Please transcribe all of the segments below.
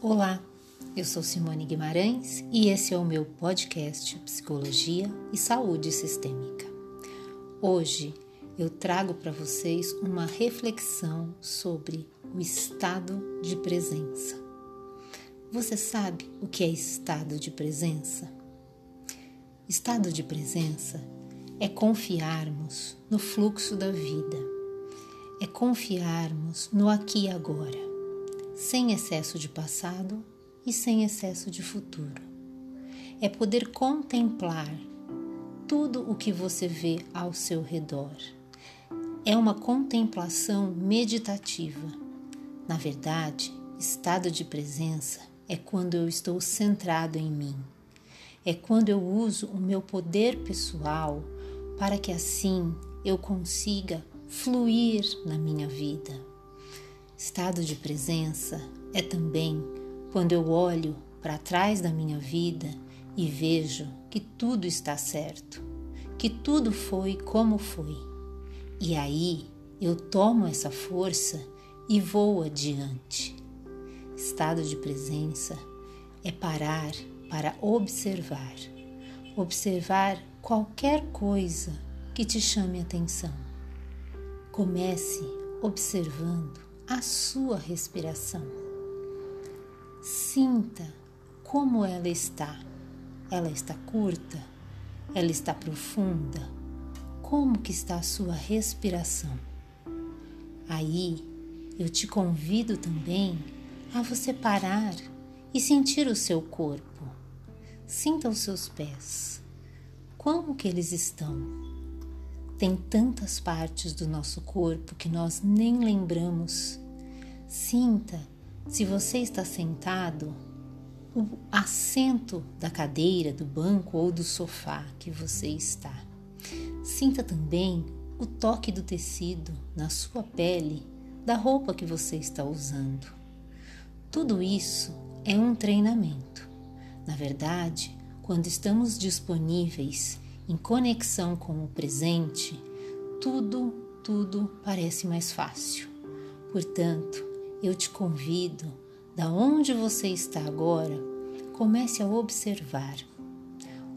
Olá, eu sou Simone Guimarães e esse é o meu podcast Psicologia e Saúde Sistêmica. Hoje eu trago para vocês uma reflexão sobre o estado de presença. Você sabe o que é estado de presença? Estado de presença é confiarmos no fluxo da vida, é confiarmos no aqui e agora sem excesso de passado e sem excesso de futuro. É poder contemplar tudo o que você vê ao seu redor. É uma contemplação meditativa. Na verdade, estado de presença é quando eu estou centrado em mim. É quando eu uso o meu poder pessoal para que assim eu consiga fluir na minha vida. Estado de presença é também quando eu olho para trás da minha vida e vejo que tudo está certo, que tudo foi como foi. E aí eu tomo essa força e vou adiante. Estado de presença é parar para observar, observar qualquer coisa que te chame atenção. Comece observando a sua respiração. Sinta como ela está. Ela está curta? Ela está profunda? Como que está a sua respiração? Aí eu te convido também a você parar e sentir o seu corpo. Sinta os seus pés. Como que eles estão? Tem tantas partes do nosso corpo que nós nem lembramos. Sinta, se você está sentado, o assento da cadeira, do banco ou do sofá que você está. Sinta também o toque do tecido na sua pele, da roupa que você está usando. Tudo isso é um treinamento. Na verdade, quando estamos disponíveis em conexão com o presente, tudo, tudo parece mais fácil. Portanto, eu te convido, da onde você está agora, comece a observar.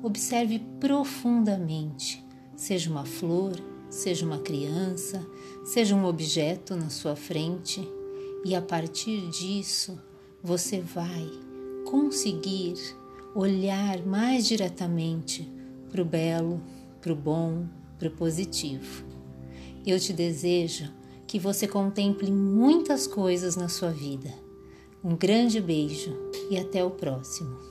Observe profundamente, seja uma flor, seja uma criança, seja um objeto na sua frente, e a partir disso você vai conseguir olhar mais diretamente para o belo, para o bom, para o positivo. Eu te desejo que você contemple muitas coisas na sua vida. Um grande beijo e até o próximo.